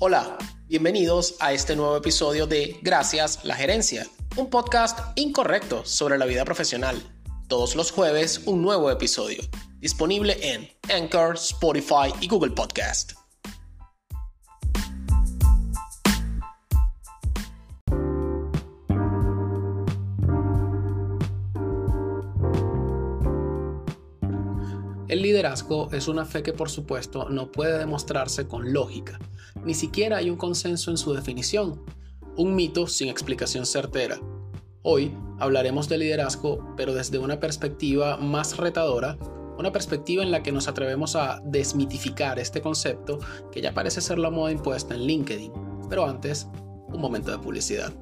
Hola, bienvenidos a este nuevo episodio de Gracias la Gerencia, un podcast incorrecto sobre la vida profesional. Todos los jueves un nuevo episodio, disponible en Anchor, Spotify y Google Podcast. El liderazgo es una fe que por supuesto no puede demostrarse con lógica, ni siquiera hay un consenso en su definición, un mito sin explicación certera. Hoy hablaremos de liderazgo, pero desde una perspectiva más retadora, una perspectiva en la que nos atrevemos a desmitificar este concepto que ya parece ser la moda impuesta en LinkedIn. Pero antes, un momento de publicidad.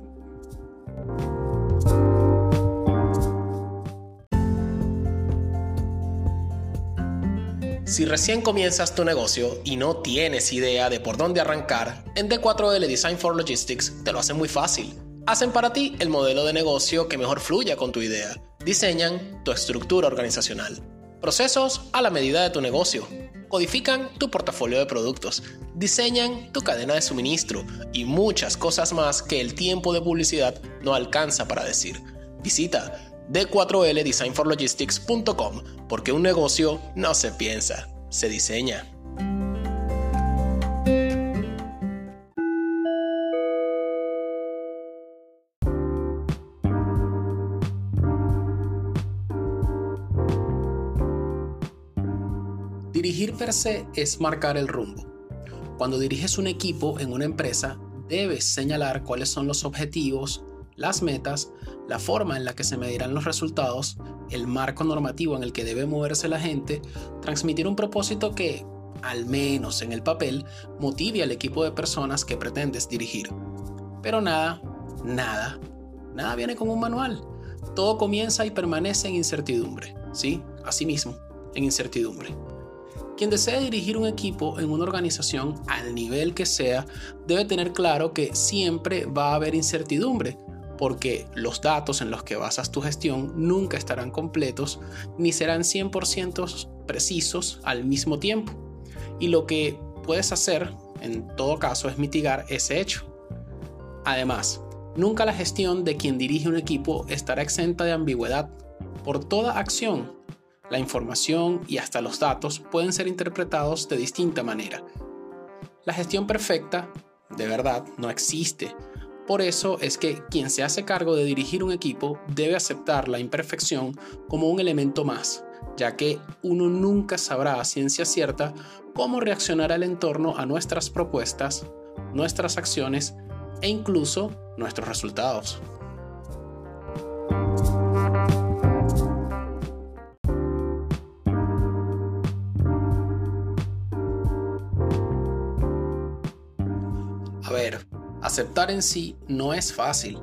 Si recién comienzas tu negocio y no tienes idea de por dónde arrancar, en D4L Design for Logistics te lo hacen muy fácil. Hacen para ti el modelo de negocio que mejor fluya con tu idea. Diseñan tu estructura organizacional. Procesos a la medida de tu negocio. Codifican tu portafolio de productos. Diseñan tu cadena de suministro y muchas cosas más que el tiempo de publicidad no alcanza para decir. Visita d4ldesignforlogistics.com, porque un negocio no se piensa, se diseña. Dirigir per se es marcar el rumbo. Cuando diriges un equipo en una empresa, debes señalar cuáles son los objetivos, las metas, la forma en la que se medirán los resultados, el marco normativo en el que debe moverse la gente, transmitir un propósito que, al menos en el papel, motive al equipo de personas que pretendes dirigir. Pero nada, nada, nada viene con un manual. Todo comienza y permanece en incertidumbre, ¿sí? Asimismo, en incertidumbre. Quien desea dirigir un equipo en una organización al nivel que sea, debe tener claro que siempre va a haber incertidumbre, porque los datos en los que basas tu gestión nunca estarán completos ni serán 100% precisos al mismo tiempo. Y lo que puedes hacer, en todo caso, es mitigar ese hecho. Además, nunca la gestión de quien dirige un equipo estará exenta de ambigüedad. Por toda acción, la información y hasta los datos pueden ser interpretados de distinta manera. La gestión perfecta, de verdad, no existe por eso es que quien se hace cargo de dirigir un equipo debe aceptar la imperfección como un elemento más, ya que uno nunca sabrá a ciencia cierta cómo reaccionará el entorno a nuestras propuestas, nuestras acciones e incluso nuestros resultados. A ver, Aceptar en sí no es fácil.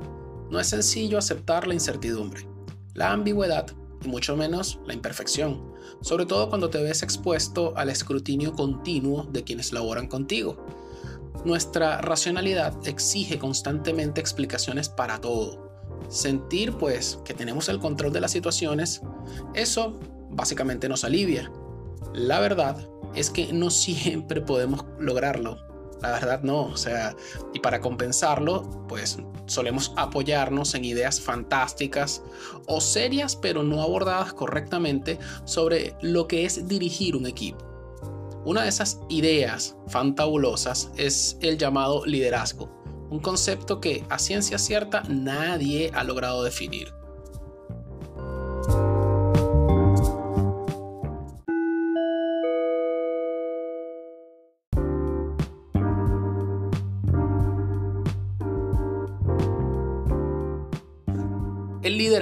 No es sencillo aceptar la incertidumbre, la ambigüedad y mucho menos la imperfección, sobre todo cuando te ves expuesto al escrutinio continuo de quienes laboran contigo. Nuestra racionalidad exige constantemente explicaciones para todo. Sentir pues que tenemos el control de las situaciones, eso básicamente nos alivia. La verdad es que no siempre podemos lograrlo la verdad no, o sea, y para compensarlo, pues solemos apoyarnos en ideas fantásticas o serias pero no abordadas correctamente sobre lo que es dirigir un equipo. Una de esas ideas fantabulosas es el llamado liderazgo, un concepto que a ciencia cierta nadie ha logrado definir.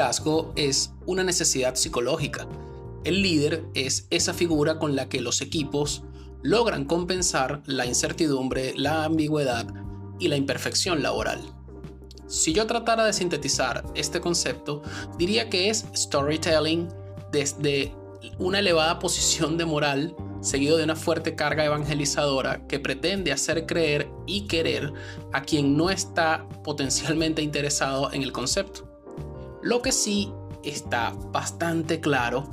Liderazgo es una necesidad psicológica. El líder es esa figura con la que los equipos logran compensar la incertidumbre, la ambigüedad y la imperfección laboral. Si yo tratara de sintetizar este concepto, diría que es storytelling desde una elevada posición de moral seguido de una fuerte carga evangelizadora que pretende hacer creer y querer a quien no está potencialmente interesado en el concepto. Lo que sí está bastante claro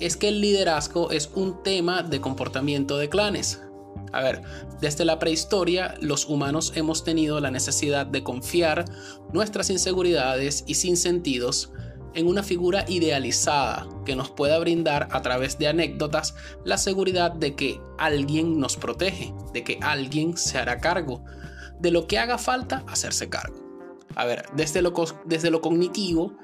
es que el liderazgo es un tema de comportamiento de clanes. A ver, desde la prehistoria los humanos hemos tenido la necesidad de confiar nuestras inseguridades y sinsentidos en una figura idealizada que nos pueda brindar a través de anécdotas la seguridad de que alguien nos protege, de que alguien se hará cargo, de lo que haga falta hacerse cargo. A ver, desde lo, desde lo cognitivo,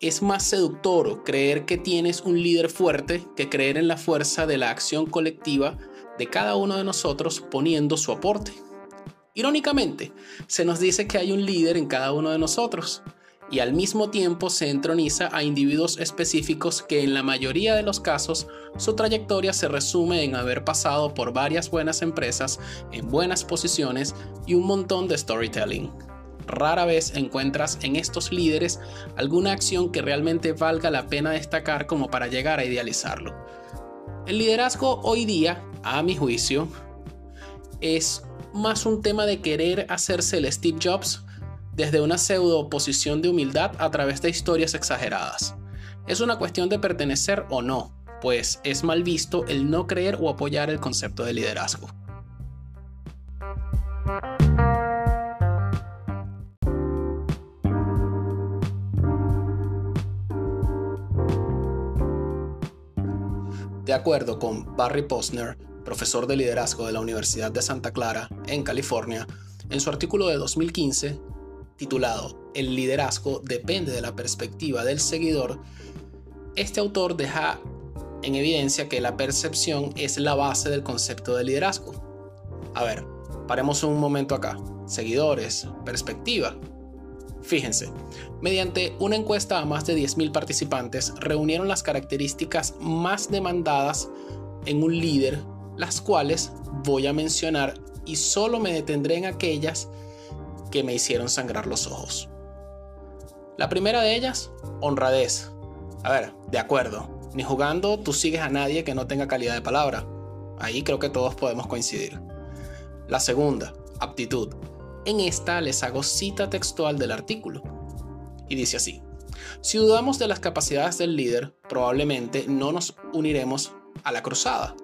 es más seductor creer que tienes un líder fuerte que creer en la fuerza de la acción colectiva de cada uno de nosotros poniendo su aporte. Irónicamente, se nos dice que hay un líder en cada uno de nosotros y al mismo tiempo se entroniza a individuos específicos que en la mayoría de los casos su trayectoria se resume en haber pasado por varias buenas empresas en buenas posiciones y un montón de storytelling rara vez encuentras en estos líderes alguna acción que realmente valga la pena destacar como para llegar a idealizarlo. El liderazgo hoy día, a mi juicio, es más un tema de querer hacerse el Steve Jobs desde una pseudo posición de humildad a través de historias exageradas. Es una cuestión de pertenecer o no, pues es mal visto el no creer o apoyar el concepto de liderazgo. De acuerdo con Barry Posner, profesor de liderazgo de la Universidad de Santa Clara, en California, en su artículo de 2015, titulado El liderazgo depende de la perspectiva del seguidor, este autor deja en evidencia que la percepción es la base del concepto de liderazgo. A ver, paremos un momento acá. Seguidores, perspectiva. Fíjense, mediante una encuesta a más de 10.000 participantes, reunieron las características más demandadas en un líder, las cuales voy a mencionar y solo me detendré en aquellas que me hicieron sangrar los ojos. La primera de ellas, honradez. A ver, de acuerdo, ni jugando tú sigues a nadie que no tenga calidad de palabra. Ahí creo que todos podemos coincidir. La segunda, aptitud. En esta les hago cita textual del artículo. Y dice así, si dudamos de las capacidades del líder, probablemente no nos uniremos a la cruzada.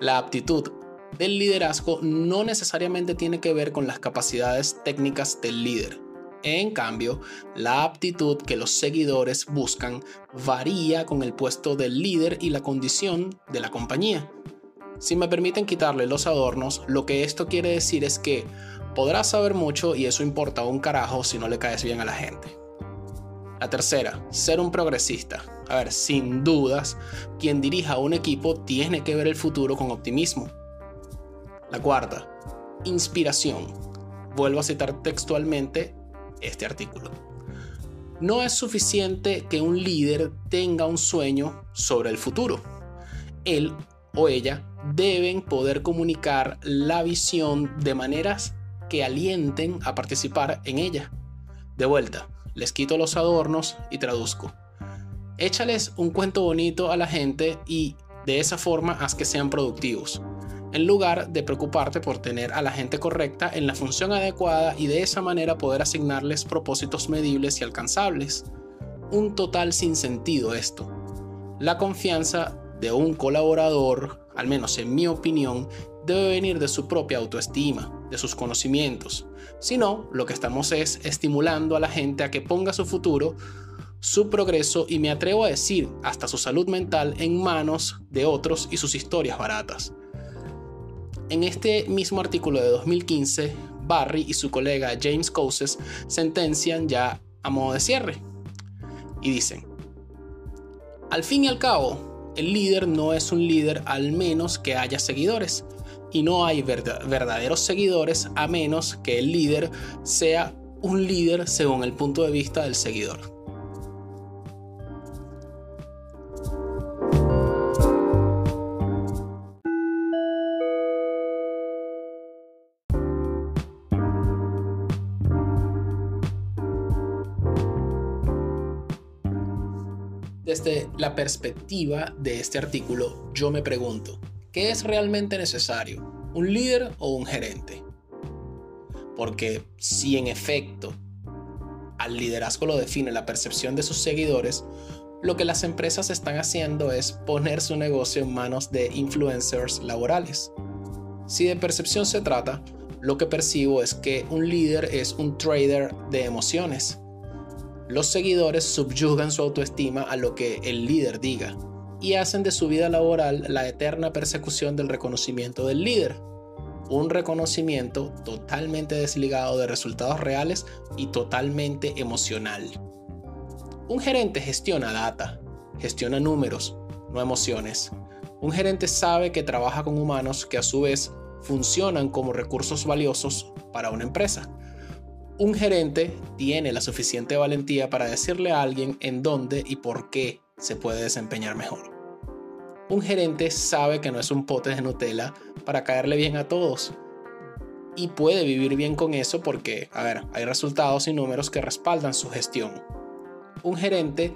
La aptitud del liderazgo no necesariamente tiene que ver con las capacidades técnicas del líder. En cambio, la aptitud que los seguidores buscan varía con el puesto del líder y la condición de la compañía. Si me permiten quitarle los adornos, lo que esto quiere decir es que Podrás saber mucho y eso importa un carajo si no le caes bien a la gente. La tercera, ser un progresista. A ver, sin dudas, quien dirija un equipo tiene que ver el futuro con optimismo. La cuarta, inspiración. Vuelvo a citar textualmente este artículo. No es suficiente que un líder tenga un sueño sobre el futuro. Él o ella deben poder comunicar la visión de maneras que alienten a participar en ella. De vuelta, les quito los adornos y traduzco. Échales un cuento bonito a la gente y de esa forma haz que sean productivos, en lugar de preocuparte por tener a la gente correcta en la función adecuada y de esa manera poder asignarles propósitos medibles y alcanzables. Un total sin sentido esto. La confianza de un colaborador, al menos en mi opinión, debe venir de su propia autoestima, de sus conocimientos. Si no, lo que estamos es estimulando a la gente a que ponga su futuro, su progreso y me atrevo a decir hasta su salud mental en manos de otros y sus historias baratas. En este mismo artículo de 2015, Barry y su colega James Coses sentencian ya a modo de cierre y dicen, al fin y al cabo, el líder no es un líder al menos que haya seguidores y no hay verdaderos seguidores a menos que el líder sea un líder según el punto de vista del seguidor. Desde la perspectiva de este artículo, yo me pregunto, ¿Qué es realmente necesario? ¿Un líder o un gerente? Porque si en efecto al liderazgo lo define la percepción de sus seguidores, lo que las empresas están haciendo es poner su negocio en manos de influencers laborales. Si de percepción se trata, lo que percibo es que un líder es un trader de emociones. Los seguidores subyugan su autoestima a lo que el líder diga y hacen de su vida laboral la eterna persecución del reconocimiento del líder. Un reconocimiento totalmente desligado de resultados reales y totalmente emocional. Un gerente gestiona data, gestiona números, no emociones. Un gerente sabe que trabaja con humanos que a su vez funcionan como recursos valiosos para una empresa. Un gerente tiene la suficiente valentía para decirle a alguien en dónde y por qué se puede desempeñar mejor. Un gerente sabe que no es un pote de Nutella para caerle bien a todos. Y puede vivir bien con eso porque, a ver, hay resultados y números que respaldan su gestión. Un gerente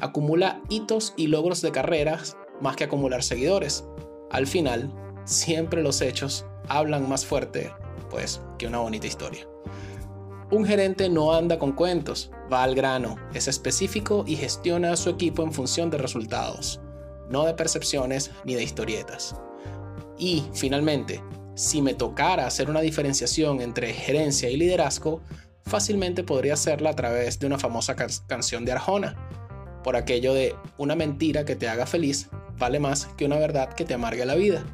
acumula hitos y logros de carreras más que acumular seguidores. Al final, siempre los hechos hablan más fuerte, pues, que una bonita historia. Un gerente no anda con cuentos, va al grano, es específico y gestiona a su equipo en función de resultados, no de percepciones ni de historietas. Y, finalmente, si me tocara hacer una diferenciación entre gerencia y liderazgo, fácilmente podría hacerla a través de una famosa canción de Arjona, por aquello de una mentira que te haga feliz vale más que una verdad que te amargue la vida.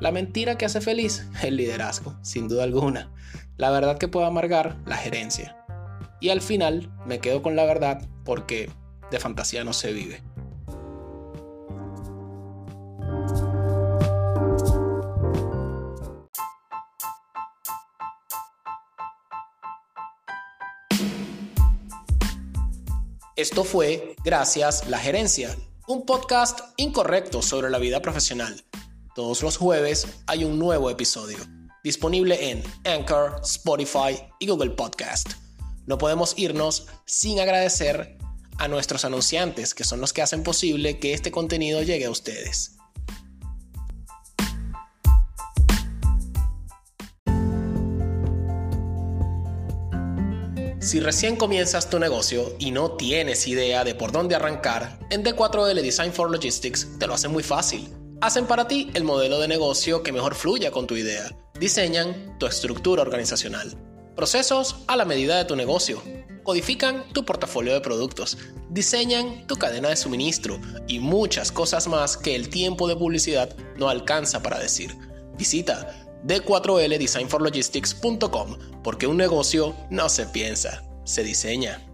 La mentira que hace feliz, el liderazgo, sin duda alguna. La verdad que puede amargar, la gerencia. Y al final me quedo con la verdad porque de fantasía no se vive. Esto fue Gracias la Gerencia, un podcast incorrecto sobre la vida profesional todos los jueves hay un nuevo episodio, disponible en Anchor, Spotify y Google Podcast. No podemos irnos sin agradecer a nuestros anunciantes, que son los que hacen posible que este contenido llegue a ustedes. Si recién comienzas tu negocio y no tienes idea de por dónde arrancar, en D4L Design for Logistics te lo hace muy fácil Hacen para ti el modelo de negocio que mejor fluya con tu idea. Diseñan tu estructura organizacional. Procesos a la medida de tu negocio. Codifican tu portafolio de productos. Diseñan tu cadena de suministro y muchas cosas más que el tiempo de publicidad no alcanza para decir. Visita d4ldesignforlogistics.com porque un negocio no se piensa, se diseña.